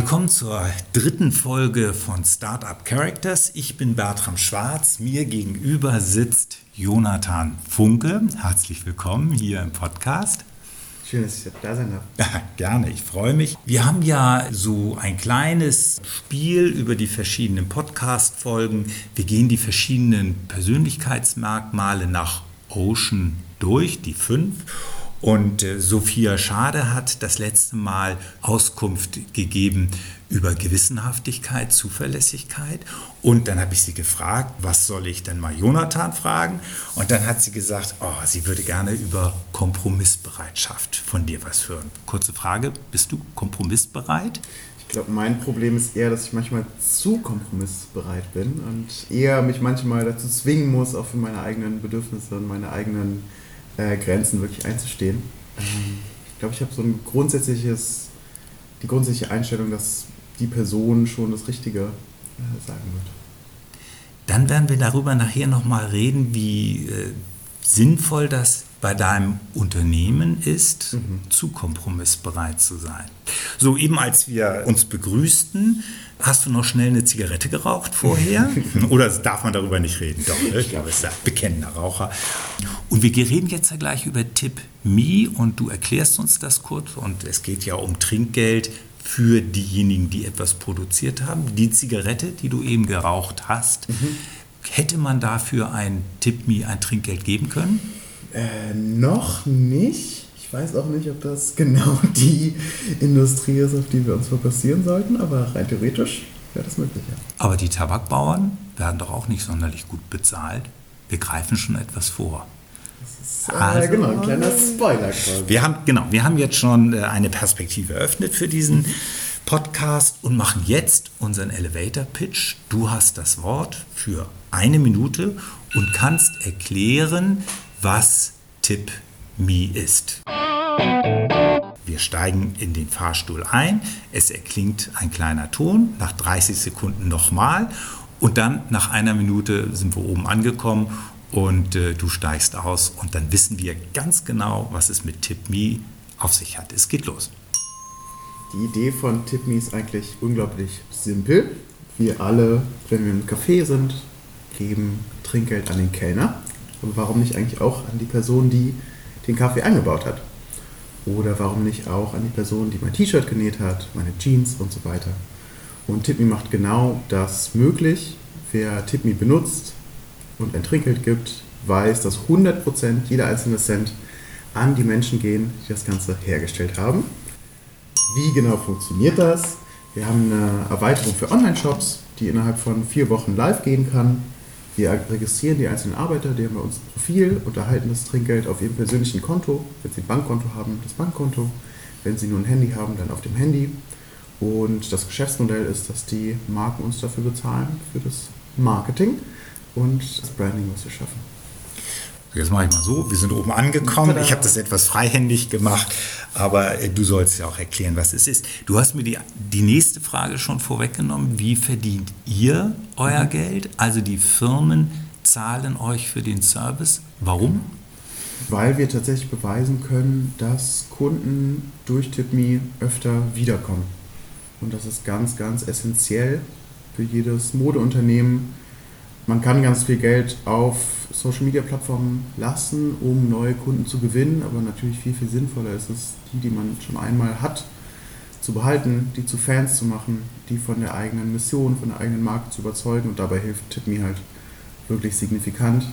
Willkommen zur dritten Folge von Startup Characters. Ich bin Bertram Schwarz. Mir gegenüber sitzt Jonathan Funke. Herzlich willkommen hier im Podcast. Schön, dass ich da sein darf. Gerne, ich freue mich. Wir haben ja so ein kleines Spiel über die verschiedenen Podcast-Folgen. Wir gehen die verschiedenen Persönlichkeitsmerkmale nach Ocean durch, die fünf. Und äh, Sophia Schade hat das letzte Mal Auskunft gegeben über Gewissenhaftigkeit, Zuverlässigkeit. Und dann habe ich sie gefragt, was soll ich denn mal Jonathan fragen? Und dann hat sie gesagt, oh, sie würde gerne über Kompromissbereitschaft von dir was hören. Kurze Frage, bist du kompromissbereit? Ich glaube, mein Problem ist eher, dass ich manchmal zu kompromissbereit bin und eher mich manchmal dazu zwingen muss, auch für meine eigenen Bedürfnisse und meine eigenen äh, Grenzen wirklich einzustehen. Ähm, ich glaube, ich habe so ein grundsätzliches, die grundsätzliche Einstellung, dass die Person schon das Richtige äh, sagen wird. Dann werden wir darüber nachher nochmal reden, wie äh, sinnvoll das bei deinem Unternehmen ist, mhm. zu kompromissbereit zu sein. So, eben als wir uns begrüßten, hast du noch schnell eine Zigarette geraucht vorher? Oder darf man darüber nicht reden? Doch, ne? ich glaube, es ist ein bekennender Raucher. Und wir reden jetzt ja gleich über Tip Me und du erklärst uns das kurz. Und es geht ja um Trinkgeld für diejenigen, die etwas produziert haben. Die Zigarette, die du eben geraucht hast, mhm. hätte man dafür ein Tip Me, ein Trinkgeld geben können? Äh, noch nicht. Ich weiß auch nicht, ob das genau die Industrie ist, auf die wir uns fokussieren sollten, aber rein theoretisch wäre das möglich. Ja. Aber die Tabakbauern werden doch auch nicht sonderlich gut bezahlt. Wir greifen schon etwas vor. Ist, äh, also, genau, ein kleiner Spoiler quasi. Wir haben, genau, wir haben jetzt schon äh, eine Perspektive eröffnet für diesen Podcast und machen jetzt unseren Elevator Pitch. Du hast das Wort für eine Minute und kannst erklären, was Tip Me ist. Wir steigen in den Fahrstuhl ein, es erklingt ein kleiner Ton, nach 30 Sekunden nochmal und dann nach einer Minute sind wir oben angekommen und äh, du steigst aus und dann wissen wir ganz genau, was es mit Tip Me auf sich hat. Es geht los. Die Idee von Tip Me ist eigentlich unglaublich simpel. Wir alle, wenn wir im Café sind, geben Trinkgeld an den Kellner. Und warum nicht eigentlich auch an die Person, die den Kaffee angebaut hat? Oder warum nicht auch an die Person, die mein T-Shirt genäht hat, meine Jeans und so weiter? Und Tipme macht genau das möglich. Wer Tipme benutzt und ein Trinkgeld gibt, weiß, dass 100% jeder einzelne Cent an die Menschen gehen, die das Ganze hergestellt haben. Wie genau funktioniert das? Wir haben eine Erweiterung für Online-Shops, die innerhalb von vier Wochen live gehen kann. Wir registrieren die einzelnen Arbeiter, die haben bei uns ein Profil und erhalten das Trinkgeld auf ihrem persönlichen Konto. Wenn sie ein Bankkonto haben, das Bankkonto. Wenn sie nur ein Handy haben, dann auf dem Handy. Und das Geschäftsmodell ist, dass die Marken uns dafür bezahlen, für das Marketing und das Branding, was wir schaffen. Jetzt mache ich mal so, wir sind oben angekommen. Ich habe das etwas freihändig gemacht, aber äh, du sollst ja auch erklären, was es ist. Du hast mir die, die nächste Frage schon vorweggenommen. Wie verdient ihr euer mhm. Geld? Also die Firmen zahlen euch für den Service. Warum? Weil wir tatsächlich beweisen können, dass Kunden durch TipMe öfter wiederkommen. Und das ist ganz, ganz essentiell für jedes Modeunternehmen, man kann ganz viel Geld auf Social Media Plattformen lassen, um neue Kunden zu gewinnen, aber natürlich viel, viel sinnvoller ist es, die, die man schon einmal hat, zu behalten, die zu Fans zu machen, die von der eigenen Mission, von der eigenen Marke zu überzeugen und dabei hilft TipMe halt wirklich signifikant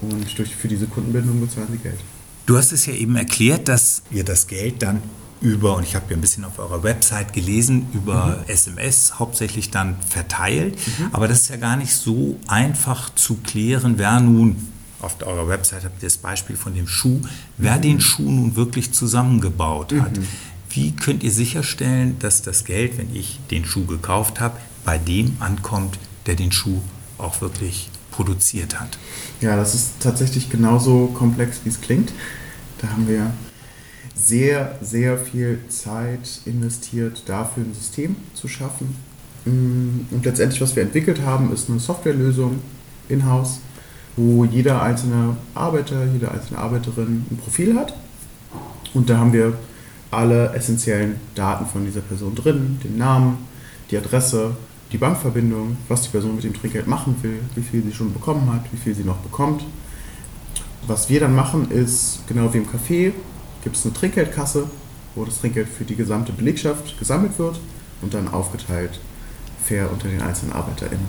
und durch, für diese Kundenbindung bezahlen sie Geld. Du hast es ja eben erklärt, dass ihr das Geld dann über, und ich habe ja ein bisschen auf eurer Website gelesen, über mhm. SMS hauptsächlich dann verteilt. Mhm. Aber das ist ja gar nicht so einfach zu klären, wer nun, auf eurer Website habt ihr das Beispiel von dem Schuh, wer mhm. den Schuh nun wirklich zusammengebaut hat. Mhm. Wie könnt ihr sicherstellen, dass das Geld, wenn ich den Schuh gekauft habe, bei dem ankommt, der den Schuh auch wirklich produziert hat? Ja, das ist tatsächlich genauso komplex, wie es klingt. Da haben wir sehr, sehr viel Zeit investiert, dafür ein System zu schaffen. Mm, und letztendlich, was wir entwickelt haben, ist eine Softwarelösung in-house, wo jeder einzelne Arbeiter, jede einzelne Arbeiterin ein Profil hat. Und da haben wir alle essentiellen Daten von dieser Person drin, den Namen, die Adresse, die Bankverbindung, was die Person mit dem Trinkgeld machen will, wie viel sie schon bekommen hat, wie viel sie noch bekommt. Was wir dann machen ist, genau wie im Café, gibt es eine Trinkgeldkasse, wo das Trinkgeld für die gesamte Belegschaft gesammelt wird und dann aufgeteilt fair unter den einzelnen ArbeiterInnen.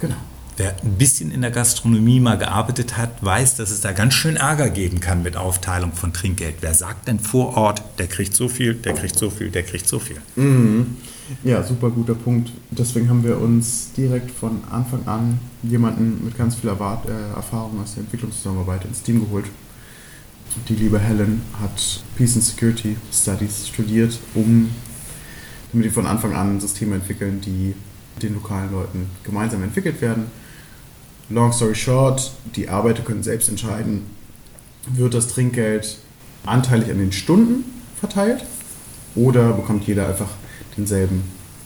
Genau. Wer ein bisschen in der Gastronomie mal gearbeitet hat, weiß, dass es da ganz schön Ärger geben kann mit Aufteilung von Trinkgeld. Wer sagt denn vor Ort, der kriegt so viel, der kriegt so viel, der kriegt so viel? Mhm. Ja, super guter Punkt. Deswegen haben wir uns direkt von Anfang an jemanden mit ganz viel äh, Erfahrung aus der Entwicklungszusammenarbeit ins Team geholt. Die liebe Helen hat Peace and Security Studies studiert, um damit wir von Anfang an Systeme entwickeln, die den lokalen Leuten gemeinsam entwickelt werden Long story short, die Arbeiter können selbst entscheiden, wird das Trinkgeld anteilig an den Stunden verteilt oder bekommt jeder einfach denselben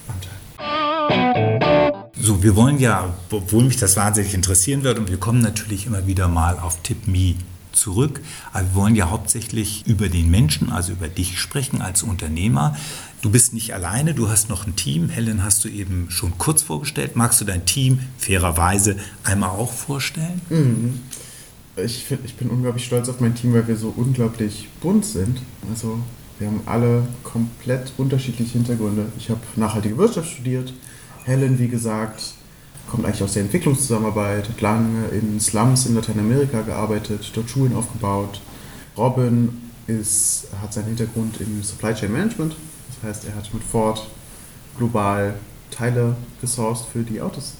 Anteil. So, wir wollen ja, obwohl mich das wahnsinnig interessieren wird, und wir kommen natürlich immer wieder mal auf TipMe zurück. Aber wir wollen ja hauptsächlich über den Menschen, also über dich sprechen als Unternehmer. Du bist nicht alleine, du hast noch ein Team. Helen hast du eben schon kurz vorgestellt. Magst du dein Team fairerweise einmal auch vorstellen? Mhm. Ich, find, ich bin unglaublich stolz auf mein Team, weil wir so unglaublich bunt sind. Also wir haben alle komplett unterschiedliche Hintergründe. Ich habe nachhaltige Wirtschaft studiert. Helen, wie gesagt, kommt eigentlich aus der Entwicklungszusammenarbeit, hat lange in Slums in Lateinamerika gearbeitet, dort Schulen aufgebaut. Robin ist, hat seinen Hintergrund im Supply Chain Management. Das heißt, er hat mit Ford global Teile gesourced für die Autos.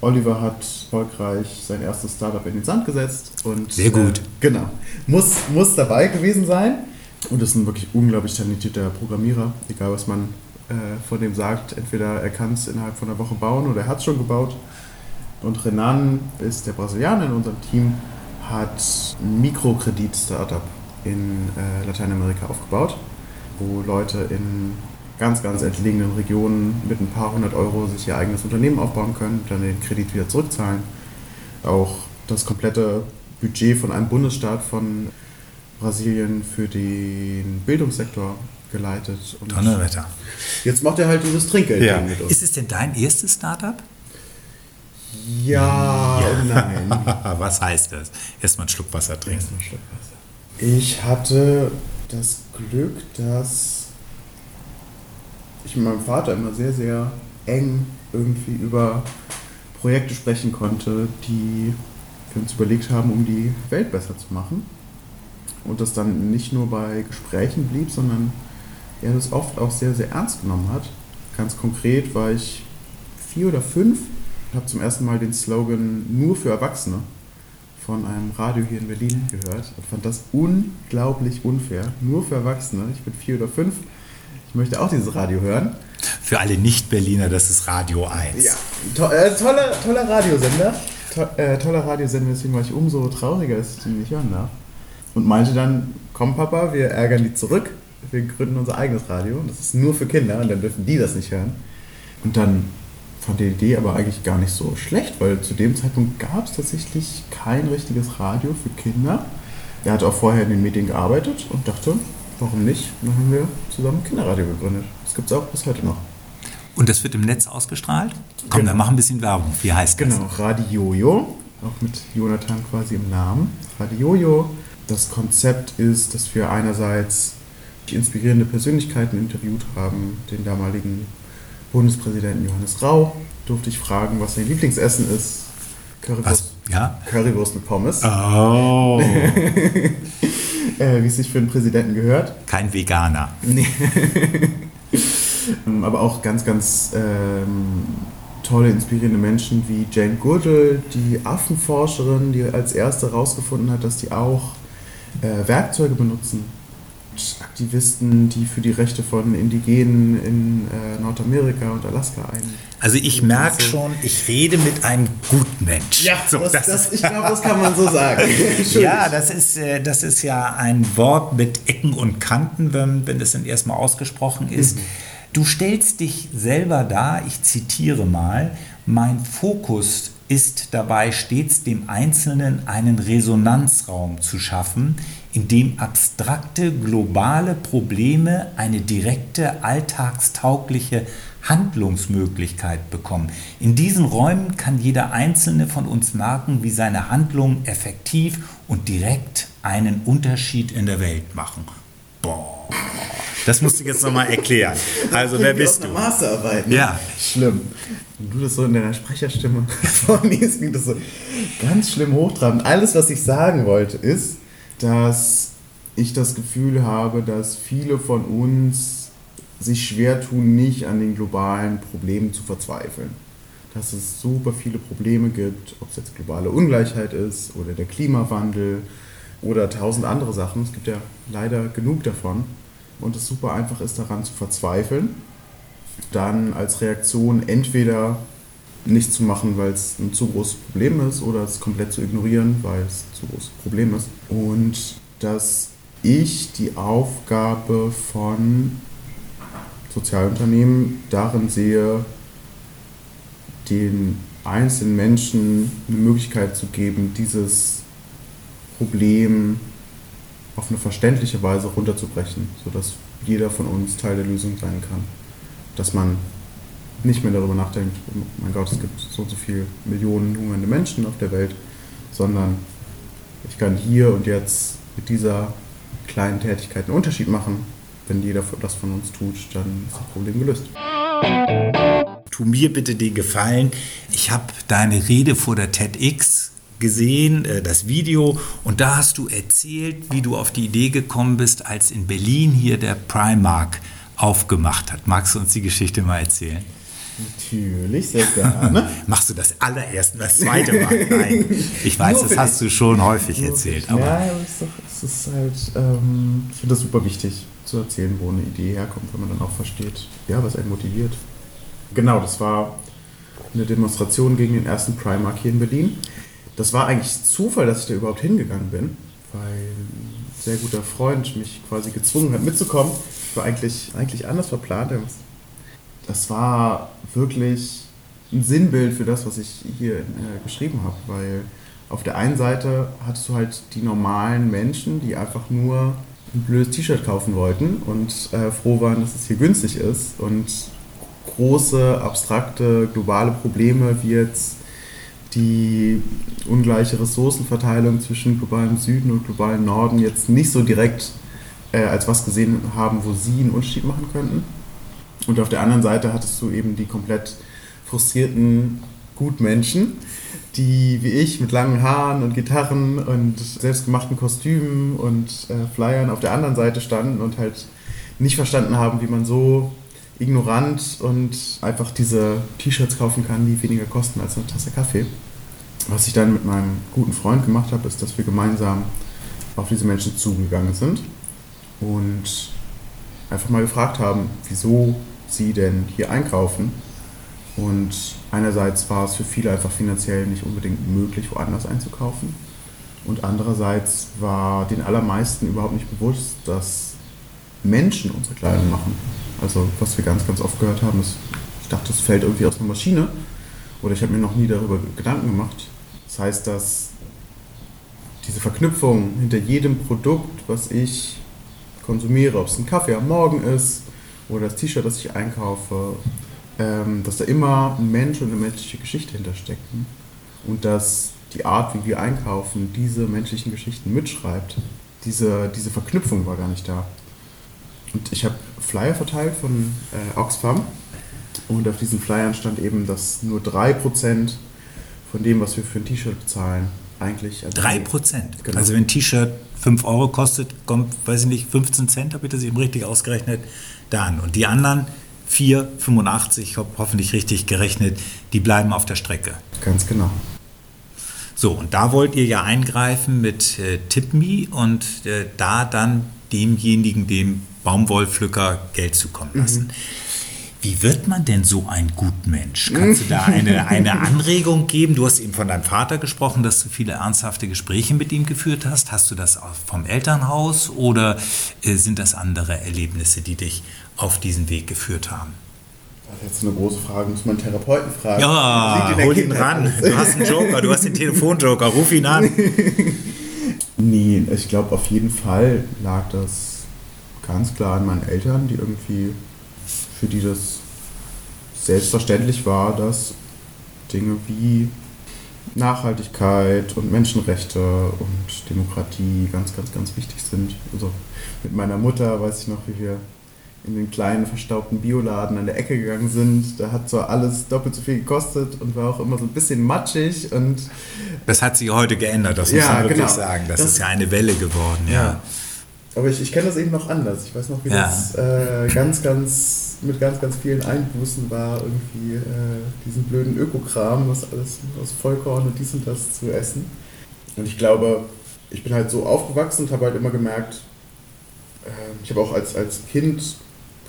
Oliver hat erfolgreich sein erstes Startup in den Sand gesetzt und sehr gut. Äh, genau muss muss dabei gewesen sein und ist ein wirklich unglaublich talentierter Programmierer, egal was man von dem sagt. Entweder er kann es innerhalb von einer Woche bauen oder er hat es schon gebaut. Und Renan ist der Brasilianer in unserem Team, hat ein Mikrokredit-Startup in äh, Lateinamerika aufgebaut, wo Leute in ganz, ganz entlegenen Regionen mit ein paar hundert Euro sich ihr eigenes Unternehmen aufbauen können, dann den Kredit wieder zurückzahlen. Auch das komplette Budget von einem Bundesstaat von Brasilien für den Bildungssektor geleitet. Und Donnerwetter. Jetzt macht er halt dieses Trinkgeld ja. mit uns. Ist es denn dein erstes Startup? Ja, ja. und nein. Was heißt das? Erstmal einen Schluck Wasser trinken. Erstmal einen Schluck Wasser. Ich hatte das Glück, dass ich mit meinem Vater immer sehr, sehr eng irgendwie über Projekte sprechen konnte, die wir uns überlegt haben, um die Welt besser zu machen. Und das dann nicht nur bei Gesprächen blieb, sondern er das oft auch sehr, sehr ernst genommen hat. Ganz konkret war ich vier oder fünf habe zum ersten Mal den Slogan nur für Erwachsene von einem Radio hier in Berlin gehört und fand das unglaublich unfair. Nur für Erwachsene. Ich bin vier oder fünf. Ich möchte auch dieses Radio hören. Für alle Nicht-Berliner, das ist Radio 1. Ja, to äh, toller, toller Radiosender. To äh, toller Radiosender, deswegen war ich umso trauriger, dass ich den nicht hören darf. Und meinte dann, komm Papa, wir ärgern die zurück. Wir gründen unser eigenes Radio. Das ist nur für Kinder und dann dürfen die das nicht hören. Und dann fand die Idee aber eigentlich gar nicht so schlecht, weil zu dem Zeitpunkt gab es tatsächlich kein richtiges Radio für Kinder. Er hat auch vorher in den Medien gearbeitet und dachte, warum nicht? dann haben wir zusammen Kinderradio gegründet. Das gibt es auch bis heute noch. Und das wird im Netz ausgestrahlt? Komm, genau. wir machen ein bisschen Werbung. Wie heißt das? Genau, Radiojo, auch mit Jonathan quasi im Namen. Radiojo. Das Konzept ist, dass wir einerseits inspirierende Persönlichkeiten interviewt haben, den damaligen Bundespräsidenten Johannes Rau durfte ich fragen, was sein Lieblingsessen ist. Currywurst, ja? Currywurst mit Pommes. Oh. äh, wie es sich für einen Präsidenten gehört. Kein Veganer. Nee. Aber auch ganz, ganz ähm, tolle, inspirierende Menschen wie Jane Goodall, die Affenforscherin, die als erste herausgefunden hat, dass die auch äh, Werkzeuge benutzen Aktivisten, die für die Rechte von Indigenen in äh, Nordamerika und Alaska ein. Also ich merke schon, ich rede mit einem Gutmensch. Ja, so, das, das das, ich glaube, das kann man so sagen. ja, das ist, äh, das ist ja ein Wort mit Ecken und Kanten, wenn, wenn das dann erstmal ausgesprochen ist. Mhm. Du stellst dich selber dar, ich zitiere mal, mein Fokus ist dabei stets dem Einzelnen einen Resonanzraum zu schaffen, in dem abstrakte globale Probleme eine direkte alltagstaugliche Handlungsmöglichkeit bekommen. In diesen Räumen kann jeder Einzelne von uns merken, wie seine Handlungen effektiv und direkt einen Unterschied in der Welt machen. Boah. Das musst du jetzt nochmal erklären. Also, wer bist du? Masterarbeit. Ne? Ja. Schlimm. Wenn du das so in deiner Sprecherstimme vorliest, klingt das so ganz schlimm hochtrabend. Alles, was ich sagen wollte, ist, dass ich das Gefühl habe, dass viele von uns sich schwer tun, nicht an den globalen Problemen zu verzweifeln. Dass es super viele Probleme gibt, ob es jetzt globale Ungleichheit ist oder der Klimawandel oder tausend andere Sachen. Es gibt ja leider genug davon. Und es super einfach ist, daran zu verzweifeln. Dann als Reaktion entweder nicht zu machen, weil es ein zu großes Problem ist, oder es komplett zu ignorieren, weil es ein zu großes Problem ist. Und dass ich die Aufgabe von Sozialunternehmen darin sehe, den einzelnen Menschen eine Möglichkeit zu geben, dieses Problem auf eine verständliche Weise runterzubrechen, sodass jeder von uns Teil der Lösung sein kann. Dass man nicht mehr darüber nachdenkt, oh mein Gott, es gibt so und so viele Millionen hungernde Menschen auf der Welt, sondern ich kann hier und jetzt mit dieser kleinen Tätigkeit einen Unterschied machen. Wenn jeder das von uns tut, dann ist das Problem gelöst. Tu mir bitte den Gefallen. Ich habe deine Rede vor der TEDx gesehen, äh, das Video, und da hast du erzählt, wie du auf die Idee gekommen bist, als in Berlin hier der Primark aufgemacht hat. Magst du uns die Geschichte mal erzählen? Natürlich, sehr gerne. Machst du das allererste, das zweite Mal? Nein, ich weiß, das hast du schon häufig erzählt. Aber ja, aber es ist, doch, es ist halt, ähm, ich finde das super wichtig zu erzählen, wo eine Idee herkommt, wenn man dann auch versteht, ja, was einen motiviert. Genau, das war eine Demonstration gegen den ersten Primark hier in Berlin. Das war eigentlich Zufall, dass ich da überhaupt hingegangen bin, weil ein sehr guter Freund mich quasi gezwungen hat mitzukommen. Ich war eigentlich, eigentlich anders verplant das war wirklich ein Sinnbild für das, was ich hier äh, geschrieben habe, weil auf der einen Seite hattest du halt die normalen Menschen, die einfach nur ein blödes T-Shirt kaufen wollten und äh, froh waren, dass es hier günstig ist und große, abstrakte, globale Probleme wie jetzt die ungleiche Ressourcenverteilung zwischen globalem Süden und globalem Norden jetzt nicht so direkt äh, als was gesehen haben, wo sie einen Unterschied machen könnten. Und auf der anderen Seite hattest du eben die komplett frustrierten Gutmenschen, die wie ich mit langen Haaren und Gitarren und selbstgemachten Kostümen und äh, Flyern auf der anderen Seite standen und halt nicht verstanden haben, wie man so ignorant und einfach diese T-Shirts kaufen kann, die weniger kosten als eine Tasse Kaffee. Was ich dann mit meinem guten Freund gemacht habe, ist, dass wir gemeinsam auf diese Menschen zugegangen sind und einfach mal gefragt haben, wieso sie denn hier einkaufen. Und einerseits war es für viele einfach finanziell nicht unbedingt möglich, woanders einzukaufen. Und andererseits war den allermeisten überhaupt nicht bewusst, dass Menschen unsere Kleidung machen. Also was wir ganz, ganz oft gehört haben, ist, ich dachte, das fällt irgendwie aus einer Maschine. Oder ich habe mir noch nie darüber Gedanken gemacht. Das heißt, dass diese Verknüpfung hinter jedem Produkt, was ich konsumiere, ob es ein Kaffee am Morgen ist oder das T-Shirt, das ich einkaufe, ähm, dass da immer ein Mensch und eine menschliche Geschichte hinterstecken und dass die Art, wie wir einkaufen, diese menschlichen Geschichten mitschreibt. Diese, diese Verknüpfung war gar nicht da. Und ich habe Flyer verteilt von äh, Oxfam und auf diesen Flyern stand eben, dass nur 3% von dem, was wir für ein T-Shirt bezahlen, eigentlich. Also 3%? Genau. Also wenn ein T-Shirt 5 Euro kostet, kommt, weiß ich nicht, 15 Cent, habe ich das eben richtig ausgerechnet, dann. Und die anderen 4,85, ich habe hoffentlich richtig gerechnet, die bleiben auf der Strecke. Ganz genau. So, und da wollt ihr ja eingreifen mit äh, TipMe und äh, da dann demjenigen, dem Baumwollpflücker Geld zukommen lassen. Mhm. Wie wird man denn so ein Gutmensch? Kannst du da eine, eine Anregung geben? Du hast eben von deinem Vater gesprochen, dass du viele ernsthafte Gespräche mit ihm geführt hast. Hast du das vom Elternhaus oder äh, sind das andere Erlebnisse, die dich auf diesen Weg geführt haben? Das ist jetzt eine große Frage, muss man einen Therapeuten fragen. Ja, hol ihn ran. Du hast einen Joker, du hast den Telefonjoker, ruf ihn an. nee, ich glaube auf jeden Fall lag das ganz klar an meinen Eltern, die irgendwie, für die das selbstverständlich war, dass Dinge wie Nachhaltigkeit und Menschenrechte und Demokratie ganz, ganz, ganz wichtig sind. Also mit meiner Mutter weiß ich noch, wie wir in den kleinen verstaubten Bioladen an der Ecke gegangen sind. Da hat zwar alles doppelt so viel gekostet und war auch immer so ein bisschen matschig und das hat sich heute geändert, das muss ja, man wirklich genau. sagen. Das, das, ist ja eine Welle geworden, ja. ja. Aber ich, ich kenne das eben noch anders. Ich weiß noch, wie ja. das äh, ganz, ganz mit ganz, ganz vielen Einbußen war, irgendwie äh, diesen blöden Ökokram, was alles aus Vollkorn und dies und das zu essen. Und ich glaube, ich bin halt so aufgewachsen und habe halt immer gemerkt, äh, ich habe auch als, als Kind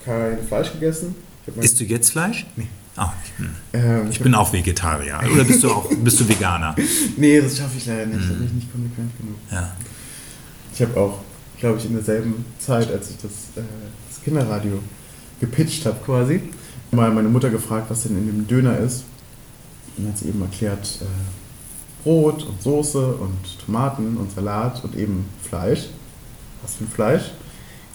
kein Fleisch gegessen. Isst du jetzt Fleisch? Nee. Ah, hm. ähm, ich, ich bin auch Vegetarier. Oder bist du auch bist du Veganer? nee, das schaffe ich leider nicht. Hm. Da bin ich nicht konsequent genug. Ja. Ich habe auch, glaube ich, in derselben Zeit, als ich das, äh, das Kinderradio gepitcht habe quasi, mal meine Mutter gefragt, was denn in dem Döner ist. Und dann hat sie eben erklärt, äh, Brot und Soße und Tomaten und Salat und eben Fleisch. Was für ein Fleisch?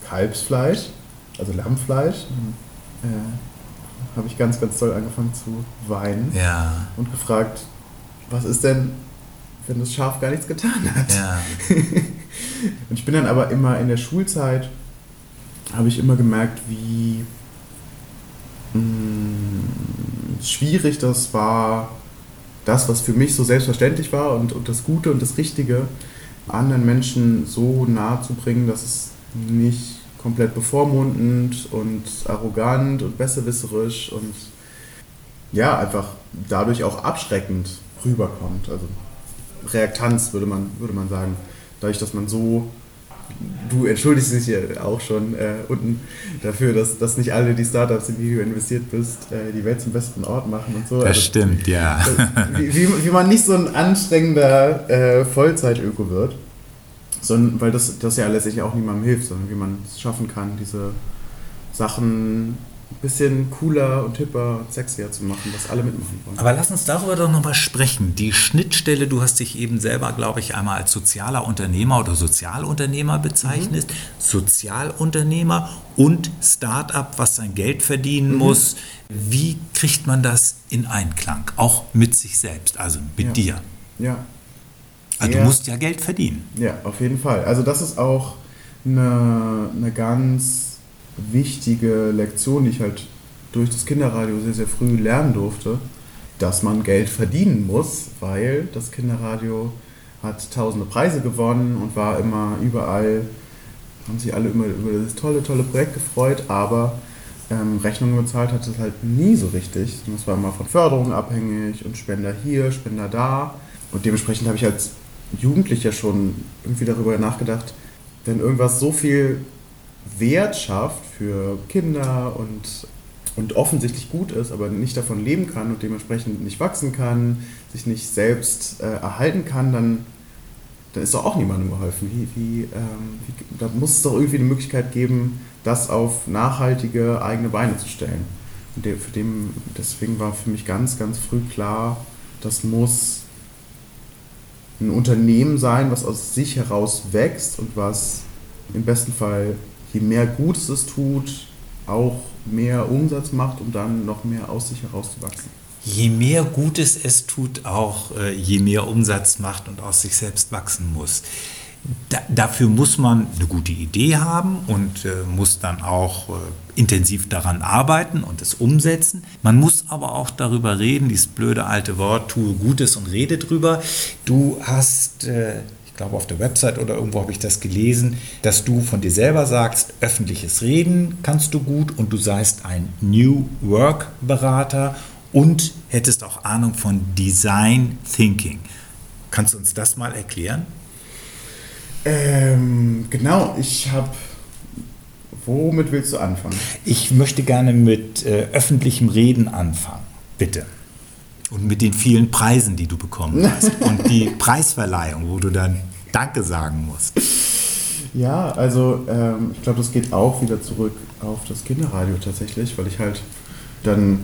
Kalbsfleisch, also Lammfleisch. Mhm. Äh, habe ich ganz, ganz toll angefangen zu weinen ja. und gefragt, was ist denn, wenn das Schaf gar nichts getan hat? Ja. und ich bin dann aber immer in der Schulzeit, habe ich immer gemerkt, wie mh, mm, schwierig das war, das, was für mich so selbstverständlich war und, und das Gute und das Richtige, anderen Menschen so nahe zu bringen, dass es nicht komplett bevormundend und arrogant und besserwisserisch und ja, einfach dadurch auch abschreckend rüberkommt. Also Reaktanz würde man, würde man sagen. Dadurch, dass man so, du entschuldigst dich ja auch schon äh, unten dafür, dass, dass nicht alle die Startups, in die du investiert bist, äh, die Welt zum besseren Ort machen und so. Das also, stimmt, ja. Wie, wie, wie, man nicht so ein anstrengender äh, Vollzeit-Öko wird sondern weil das, das ja letztlich auch niemandem hilft, sondern wie man es schaffen kann, diese Sachen bisschen cooler und hipper und sexier zu machen, dass alle mitmachen wollen. Aber lass uns darüber doch nochmal sprechen. Die Schnittstelle, du hast dich eben selber, glaube ich, einmal als sozialer Unternehmer oder Sozialunternehmer bezeichnet. Mhm. Sozialunternehmer und Start-up, was sein Geld verdienen mhm. muss. Wie kriegt man das in Einklang? Auch mit sich selbst, also mit ja. dir. Ja, also du musst ja Geld verdienen. Ja, auf jeden Fall. Also das ist auch eine, eine ganz wichtige Lektion, die ich halt durch das Kinderradio sehr, sehr früh lernen durfte, dass man Geld verdienen muss, weil das Kinderradio hat tausende Preise gewonnen und war immer überall, haben sich alle immer über das tolle, tolle Projekt gefreut, aber ähm, Rechnungen bezahlt hat es halt nie so richtig. Das war immer von Förderung abhängig und Spender hier, Spender da. Und dementsprechend habe ich als Jugendlicher schon irgendwie darüber nachgedacht, wenn irgendwas so viel Wert schafft für Kinder und, und offensichtlich gut ist, aber nicht davon leben kann und dementsprechend nicht wachsen kann, sich nicht selbst äh, erhalten kann, dann, dann ist doch auch niemandem geholfen. Wie, wie, ähm, wie, da muss es doch irgendwie eine Möglichkeit geben, das auf nachhaltige eigene Beine zu stellen. Und der, für dem, deswegen war für mich ganz, ganz früh klar, das muss ein Unternehmen sein, was aus sich heraus wächst und was im besten Fall, je mehr Gutes es tut, auch mehr Umsatz macht, um dann noch mehr aus sich heraus zu wachsen. Je mehr Gutes es tut, auch äh, je mehr Umsatz macht und aus sich selbst wachsen muss. Da, dafür muss man eine gute Idee haben und äh, muss dann auch äh, intensiv daran arbeiten und es umsetzen. Man muss aber auch darüber reden, dieses blöde alte Wort, tue Gutes und rede drüber. Du hast, äh, ich glaube auf der Website oder irgendwo habe ich das gelesen, dass du von dir selber sagst, öffentliches Reden kannst du gut und du seist ein New Work Berater und hättest auch Ahnung von Design Thinking. Kannst du uns das mal erklären? Ähm, genau, ich habe. Womit willst du anfangen? Ich möchte gerne mit äh, öffentlichem Reden anfangen, bitte. Und mit den vielen Preisen, die du bekommen hast. und die Preisverleihung, wo du dann Danke sagen musst. Ja, also ähm, ich glaube, das geht auch wieder zurück auf das Kinderradio tatsächlich, weil ich halt dann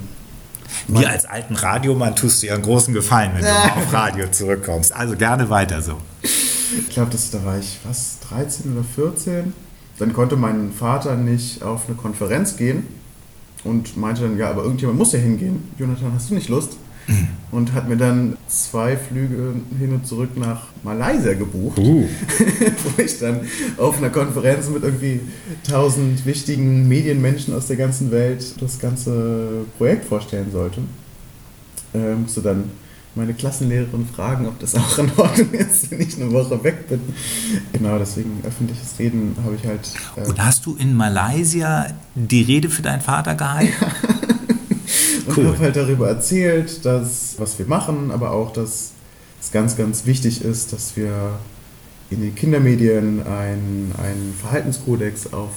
Mir als alten Radiomann tust du ja einen großen Gefallen, wenn du auf Radio zurückkommst. Also gerne weiter so. Ich glaube, da war ich, was, 13 oder 14? Dann konnte mein Vater nicht auf eine Konferenz gehen und meinte dann, ja, aber irgendjemand muss ja hingehen. Jonathan, hast du nicht Lust? Mhm. Und hat mir dann zwei Flüge hin und zurück nach Malaysia gebucht, uh. wo ich dann auf einer Konferenz mit irgendwie tausend wichtigen Medienmenschen aus der ganzen Welt das ganze Projekt vorstellen sollte. Äh, musste dann meine Klassenlehrerin fragen, ob das auch in Ordnung ist, wenn ich eine Woche weg bin. Genau, deswegen öffentliches Reden habe ich halt. Äh Und hast du in Malaysia die Rede für deinen Vater gehalten? Und cool. habe halt darüber erzählt, dass, was wir machen, aber auch, dass es ganz, ganz wichtig ist, dass wir in den Kindermedien einen, einen Verhaltenskodex auf,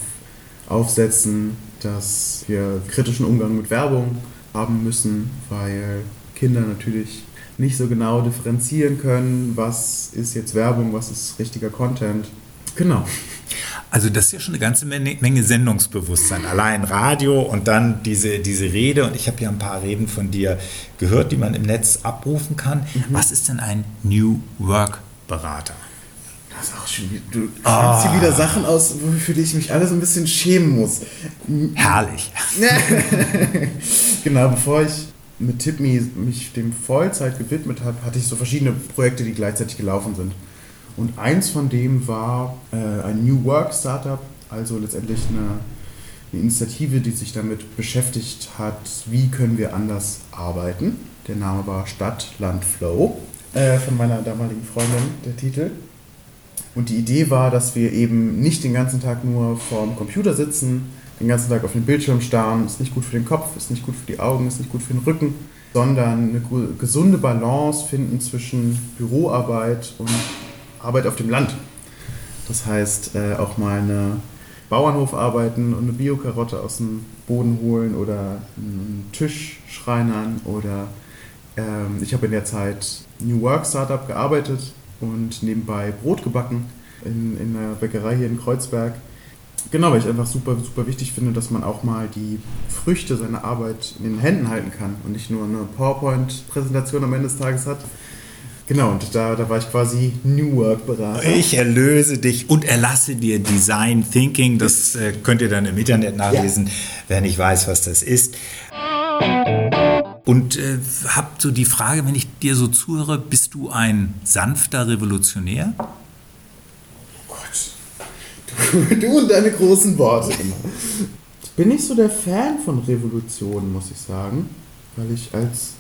aufsetzen, dass wir kritischen Umgang mit Werbung haben müssen, weil Kinder natürlich nicht so genau differenzieren können, was ist jetzt Werbung, was ist richtiger Content. Genau. Also das ist ja schon eine ganze Menge Sendungsbewusstsein. Allein Radio und dann diese, diese Rede. Und ich habe ja ein paar Reden von dir gehört, die man im Netz abrufen kann. Mhm. Was ist denn ein New Work Berater? Das ist auch schon, du oh. hier wieder Sachen aus, für die ich mich alles ein bisschen schämen muss. Herrlich. genau, bevor ich mit TipMe mich dem Vollzeit gewidmet habe, hatte ich so verschiedene Projekte, die gleichzeitig gelaufen sind. Und eins von dem war äh, ein New Work Startup, also letztendlich eine, eine, Initiative, die sich damit beschäftigt hat, wie können wir anders arbeiten. Der Name war Stadt, Land, Flow, äh, von meiner damaligen Freundin, der Titel. Und die Idee war, dass wir eben nicht den ganzen Tag nur vorm Computer sitzen, den ganzen Tag auf den Bildschirm starren, ist nicht gut für den Kopf, ist nicht gut für die Augen, ist nicht gut für den Rücken, sondern eine gesunde Balance finden zwischen Büroarbeit und Arbeit auf dem Land. Das heißt, äh, auch mal eine Bauernhof arbeiten und eine Biokarotte aus dem Boden holen oder einen Tisch schreinern oder ähm, ich habe in der Zeit New Work Startup gearbeitet und nebenbei Brot gebacken in, in einer Bäckerei hier in Kreuzberg. Genau, weil ich einfach super, super wichtig finde, dass man auch mal die Früchte seiner Arbeit in den Händen halten kann und nicht nur eine PowerPoint-Präsentation am Ende des Tages hat, Genau, und da, da war ich quasi New Work-Berater. Ich erlöse dich und erlasse dir Design Thinking. Das äh, könnt ihr dann im Internet nachlesen, ja. wer nicht weiß, was das ist. Und äh, hab so die Frage, wenn ich dir so zuhöre, bist du ein sanfter Revolutionär? Oh Gott. Du, du und deine großen Worte immer. Ich bin nicht so der Fan von Revolutionen, muss ich sagen, weil ich als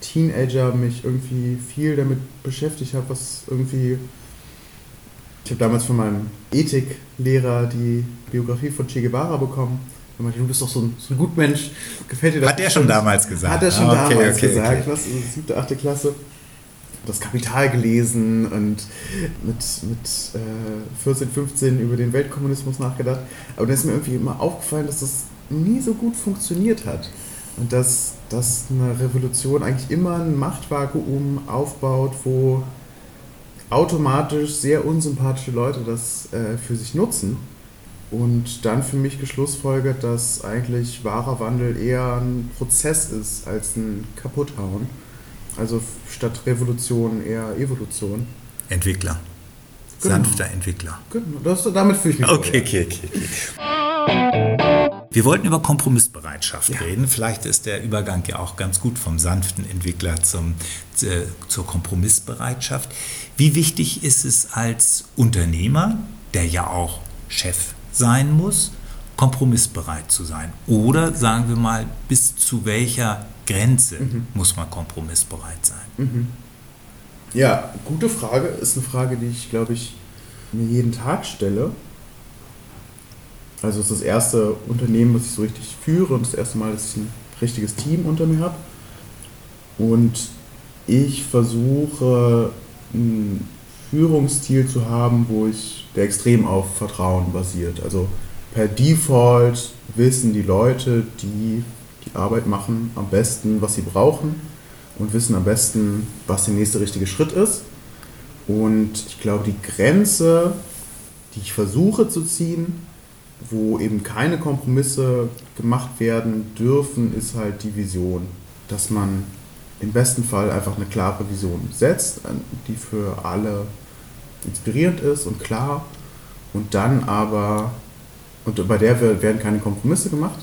Teenager mich irgendwie viel damit beschäftigt habe, was irgendwie. Ich habe damals von meinem Ethiklehrer die Biografie von Che Guevara bekommen. Er meinte, du bist doch so ein, so ein Gutmensch, gefällt dir das? Hat er schon damals gesagt? Hat er schon ah, okay, damals okay, gesagt, okay. was? Also siebte, achte Klasse. Das Kapital gelesen und mit, mit äh, 14, 15 über den Weltkommunismus nachgedacht. Aber da ist mir irgendwie immer aufgefallen, dass das nie so gut funktioniert hat. Und dass, dass eine Revolution eigentlich immer ein Machtvakuum aufbaut, wo automatisch sehr unsympathische Leute das äh, für sich nutzen. Und dann für mich geschlussfolgert, dass eigentlich wahrer Wandel eher ein Prozess ist als ein Kaputthauen. Also statt Revolution eher Evolution. Entwickler. Genau. Sanfter Entwickler. Genau, das, damit fühle ich mich. Okay, okay, okay, okay. Wir wollten über Kompromissbereitschaft ja. reden. Vielleicht ist der Übergang ja auch ganz gut vom sanften Entwickler zum, äh, zur Kompromissbereitschaft. Wie wichtig ist es als Unternehmer, der ja auch Chef sein muss, kompromissbereit zu sein? Oder sagen wir mal, bis zu welcher Grenze mhm. muss man kompromissbereit sein? Mhm. Ja, gute Frage. Ist eine Frage, die ich, glaube ich, mir jeden Tag stelle. Also es ist das erste Unternehmen, was ich so richtig führe und das erste Mal, dass ich ein richtiges Team unter mir habe. Und ich versuche einen Führungsstil zu haben, wo ich der extrem auf Vertrauen basiert. Also per Default wissen die Leute, die die Arbeit machen, am besten, was sie brauchen und wissen am besten, was der nächste richtige Schritt ist. Und ich glaube, die Grenze, die ich versuche zu ziehen, wo eben keine Kompromisse gemacht werden dürfen, ist halt die Vision, dass man im besten Fall einfach eine klare Vision setzt, die für alle inspirierend ist und klar und dann aber, und bei der werden keine Kompromisse gemacht,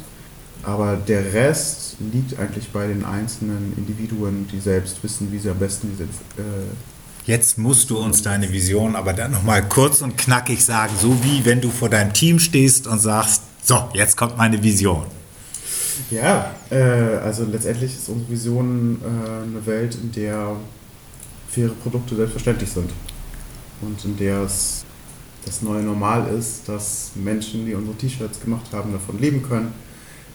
aber der Rest liegt eigentlich bei den einzelnen Individuen, die selbst wissen, wie sie am besten diese. Äh Jetzt musst du uns deine Vision aber dann nochmal kurz und knackig sagen, so wie wenn du vor deinem Team stehst und sagst, so, jetzt kommt meine Vision. Ja, äh, also letztendlich ist unsere Vision äh, eine Welt, in der faire Produkte selbstverständlich sind und in der es das neue Normal ist, dass Menschen, die unsere T-Shirts gemacht haben, davon leben können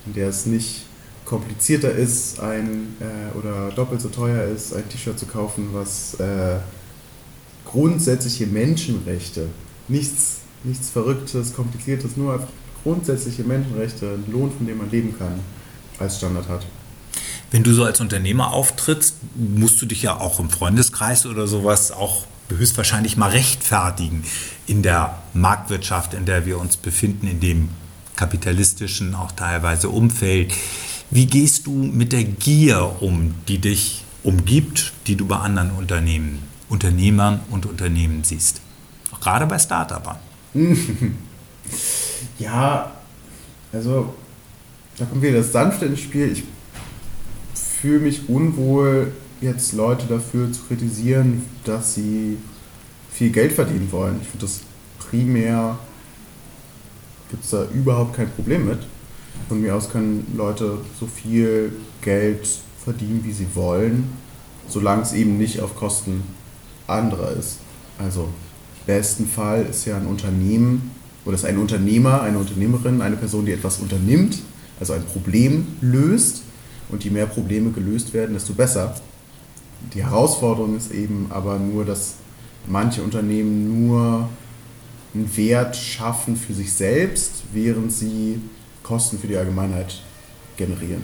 in der es nicht komplizierter ist, ein äh, oder doppelt so teuer ist, ein T-Shirt zu kaufen, was äh, grundsätzliche Menschenrechte, nichts, nichts Verrücktes, Kompliziertes, nur einfach grundsätzliche Menschenrechte, einen Lohn, von dem man leben kann, als Standard hat. Wenn du so als Unternehmer auftrittst, musst du dich ja auch im Freundeskreis oder sowas auch höchstwahrscheinlich mal rechtfertigen in der Marktwirtschaft, in der wir uns befinden, in dem kapitalistischen, auch teilweise Umfeld. Wie gehst du mit der Gier um, die dich umgibt, die du bei anderen Unternehmen, Unternehmern und Unternehmen siehst? Auch gerade bei Startupern. ja, also da kommt wieder das Sanfte ins Spiel. Ich fühle mich unwohl, jetzt Leute dafür zu kritisieren, dass sie viel Geld verdienen wollen. Ich finde das primär gibt es da überhaupt kein Problem mit. Von mir aus können Leute so viel Geld verdienen, wie sie wollen, solange es eben nicht auf Kosten anderer ist. Also im besten Fall ist ja ein Unternehmen oder ist ein Unternehmer, eine Unternehmerin, eine Person, die etwas unternimmt, also ein Problem löst. Und je mehr Probleme gelöst werden, desto besser. Die Herausforderung ist eben aber nur, dass manche Unternehmen nur einen Wert schaffen für sich selbst, während sie Kosten für die Allgemeinheit generieren.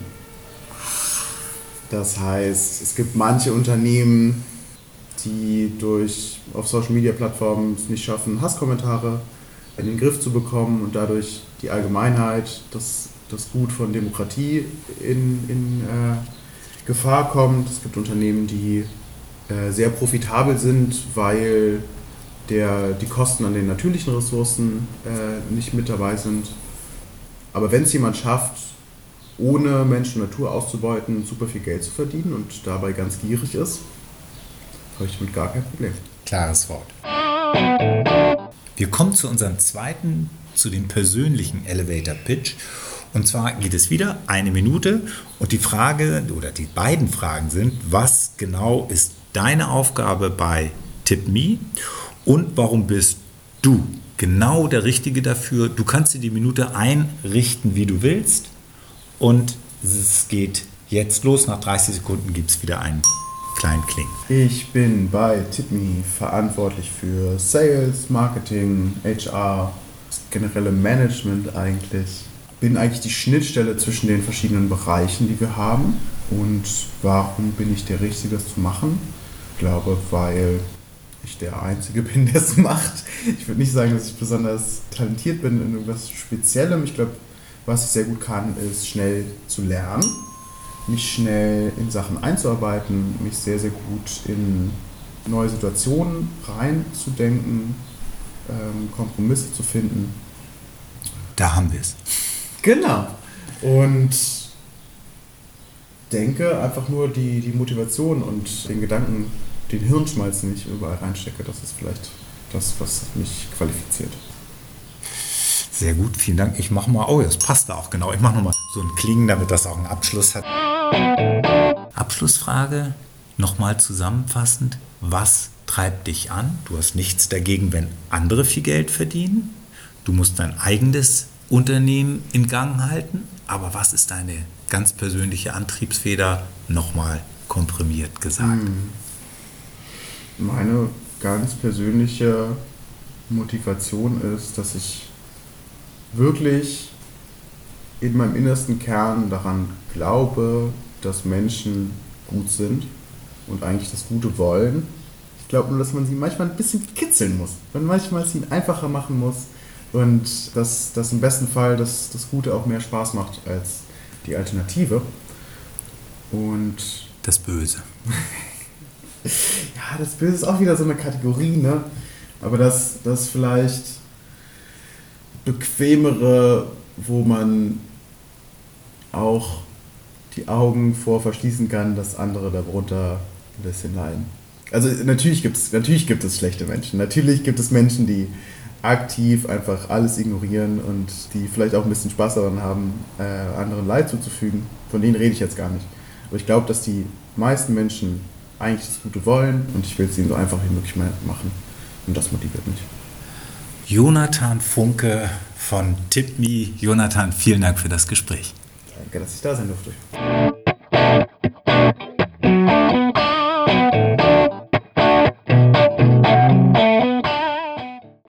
Das heißt, es gibt manche Unternehmen, die durch auf Social Media Plattformen es nicht schaffen, Hasskommentare in den Griff zu bekommen und dadurch die Allgemeinheit, das, das Gut von Demokratie in, in äh, Gefahr kommt. Es gibt Unternehmen, die äh, sehr profitabel sind, weil der, die Kosten an den natürlichen Ressourcen äh, nicht mit dabei sind. Aber wenn es jemand schafft, ohne Mensch und Natur auszubeuten, super viel Geld zu verdienen und dabei ganz gierig ist, habe ich damit gar kein Problem. Klares Wort. Wir kommen zu unserem zweiten, zu dem persönlichen Elevator Pitch. Und zwar geht es wieder eine Minute und die Frage oder die beiden Fragen sind, was genau ist deine Aufgabe bei TipMe und warum bist du genau der Richtige dafür. Du kannst dir die Minute einrichten, wie du willst und es geht jetzt los. Nach 30 Sekunden gibt es wieder einen kleinen Kling. Ich bin bei TipMe verantwortlich für Sales, Marketing, HR, das generelle Management eigentlich. Bin eigentlich die Schnittstelle zwischen den verschiedenen Bereichen, die wir haben. Und warum bin ich der Richtige, das zu machen? Ich glaube, weil ich der Einzige bin, der es macht. Ich würde nicht sagen, dass ich besonders talentiert bin in irgendwas Speziellem. Ich glaube, was ich sehr gut kann, ist schnell zu lernen, mich schnell in Sachen einzuarbeiten, mich sehr, sehr gut in neue Situationen reinzudenken, ähm, Kompromisse zu finden. Da haben wir es. Genau. Und denke einfach nur die, die Motivation und den Gedanken den Hirnschmalz nicht überall reinstecke. Das ist vielleicht das, was mich qualifiziert. Sehr gut, vielen Dank. Ich mache mal, oh, das passt da auch genau. Ich mache nochmal so ein Klingen, damit das auch einen Abschluss hat. Abschlussfrage, nochmal zusammenfassend. Was treibt dich an? Du hast nichts dagegen, wenn andere viel Geld verdienen. Du musst dein eigenes Unternehmen in Gang halten. Aber was ist deine ganz persönliche Antriebsfeder? Nochmal komprimiert gesagt. Hm meine ganz persönliche Motivation ist, dass ich wirklich in meinem innersten Kern daran glaube, dass Menschen gut sind und eigentlich das Gute wollen. Ich glaube nur, dass man sie manchmal ein bisschen kitzeln muss. Man manchmal es ihnen einfacher machen muss, und dass, dass im besten Fall das, das Gute auch mehr Spaß macht als die Alternative. Und das Böse. ja, das Böse ist auch wieder so eine Kategorie, ne? Aber das, das vielleicht bequemere, wo man auch die Augen vor verschließen kann, dass andere darunter ein bisschen leiden. Also natürlich gibt es natürlich gibt es schlechte Menschen. Natürlich gibt es Menschen, die aktiv einfach alles ignorieren und die vielleicht auch ein bisschen Spaß daran haben, äh, anderen Leid zuzufügen. Von denen rede ich jetzt gar nicht. Aber ich glaube, dass die meisten Menschen eigentlich das Gute wollen und ich will es ihnen so einfach wie möglich machen. Und das motiviert mich. Jonathan Funke von TipMe. Jonathan, vielen Dank für das Gespräch. Danke, dass ich da sein durfte.